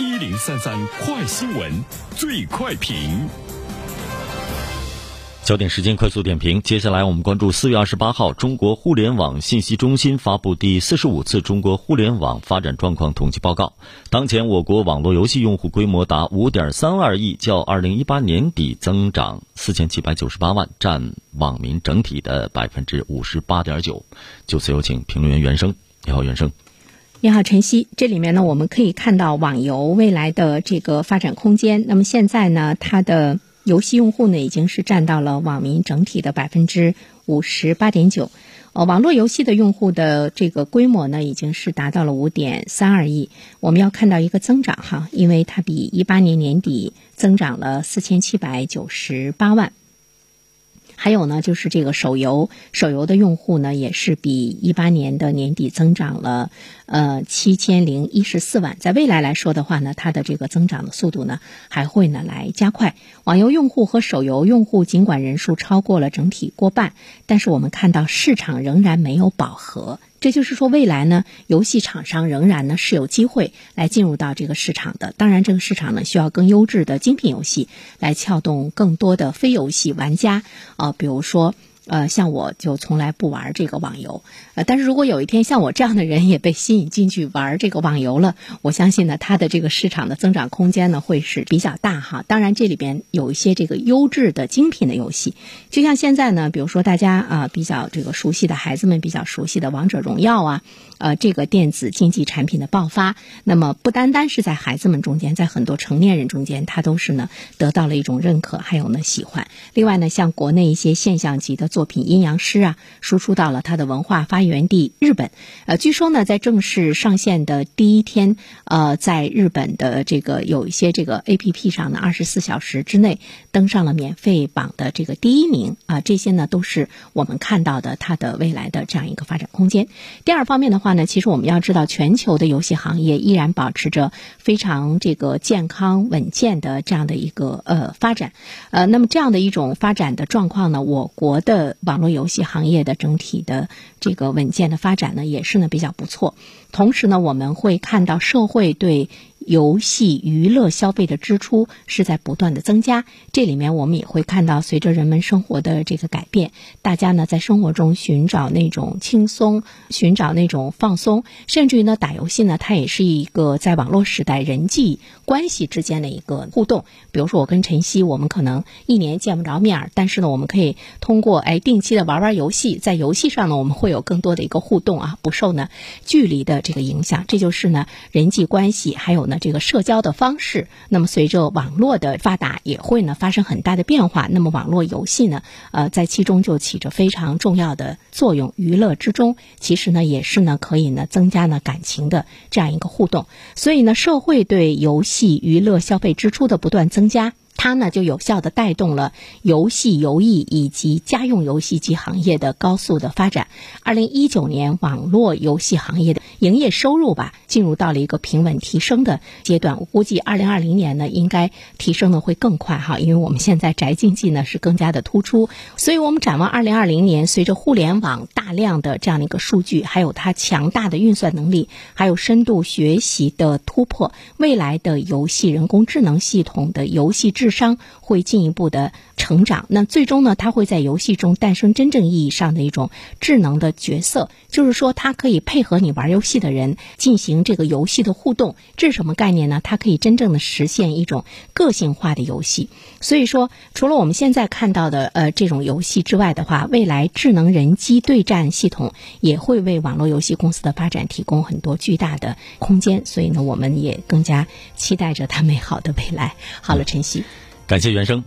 一零三三快新闻，最快评。焦点时间快速点评，接下来我们关注四月二十八号，中国互联网信息中心发布第四十五次中国互联网发展状况统计报告。当前我国网络游戏用户规模达五点三二亿，较二零一八年底增长四千七百九十八万，占网民整体的百分之五十八点九。就此有请评论员袁生，你好，袁生。你好，晨曦。这里面呢，我们可以看到网游未来的这个发展空间。那么现在呢，它的游戏用户呢，已经是占到了网民整体的百分之五十八点九。呃，网络游戏的用户的这个规模呢，已经是达到了五点三二亿。我们要看到一个增长哈，因为它比一八年年底增长了四千七百九十八万。还有呢，就是这个手游，手游的用户呢，也是比一八年的年底增长了呃七千零一十四万。在未来来说的话呢，它的这个增长的速度呢，还会呢来加快。网游用户和手游用户尽管人数超过了整体过半，但是我们看到市场仍然没有饱和。这就是说，未来呢，游戏厂商仍然呢是有机会来进入到这个市场的。当然，这个市场呢需要更优质的精品游戏来撬动更多的非游戏玩家啊，比如说。呃，像我就从来不玩这个网游，呃，但是如果有一天像我这样的人也被吸引进去玩这个网游了，我相信呢，它的这个市场的增长空间呢会是比较大哈。当然，这里边有一些这个优质的精品的游戏，就像现在呢，比如说大家啊比较这个熟悉的孩子们比较熟悉的王者荣耀啊，呃，这个电子竞技产品的爆发，那么不单单是在孩子们中间，在很多成年人中间，它都是呢得到了一种认可，还有呢喜欢。另外呢，像国内一些现象级的作。作品《阴阳师》啊，输出到了它的文化发源地日本。呃，据说呢，在正式上线的第一天，呃，在日本的这个有一些这个 A P P 上呢，二十四小时之内登上了免费榜的这个第一名啊。这些呢，都是我们看到的它的未来的这样一个发展空间。第二方面的话呢，其实我们要知道，全球的游戏行业依然保持着非常这个健康稳健的这样的一个呃发展。呃，那么这样的一种发展的状况呢，我国的。网络游戏行业的整体的这个稳健的发展呢，也是呢比较不错。同时呢，我们会看到社会对。游戏娱乐消费的支出是在不断的增加，这里面我们也会看到，随着人们生活的这个改变，大家呢在生活中寻找那种轻松，寻找那种放松，甚至于呢打游戏呢，它也是一个在网络时代人际关系之间的一个互动。比如说我跟晨曦，我们可能一年见不着面儿，但是呢，我们可以通过哎定期的玩玩游戏，在游戏上呢，我们会有更多的一个互动啊，不受呢距离的这个影响。这就是呢人际关系还有。呢这个社交的方式，那么随着网络的发达，也会呢发生很大的变化。那么网络游戏呢，呃，在其中就起着非常重要的作用。娱乐之中，其实呢也是呢可以呢增加呢感情的这样一个互动。所以呢，社会对游戏娱乐消费支出的不断增加。它呢就有效的带动了游戏、游艺以及家用游戏机行业的高速的发展。二零一九年，网络游戏行业的营业收入吧，进入到了一个平稳提升的阶段。我估计二零二零年呢，应该提升的会更快哈，因为我们现在宅经济呢是更加的突出。所以我们展望二零二零年，随着互联网大量的这样的一个数据，还有它强大的运算能力，还有深度学习的突破，未来的游戏人工智能系统的游戏智商会进一步的成长，那最终呢，它会在游戏中诞生真正意义上的一种智能的角色，就是说，它可以配合你玩游戏的人进行这个游戏的互动。这是什么概念呢？它可以真正的实现一种个性化的游戏。所以说，除了我们现在看到的呃这种游戏之外的话，未来智能人机对战系统也会为网络游戏公司的发展提供很多巨大的空间。所以呢，我们也更加期待着它美好的未来。好了，晨曦。感谢原生。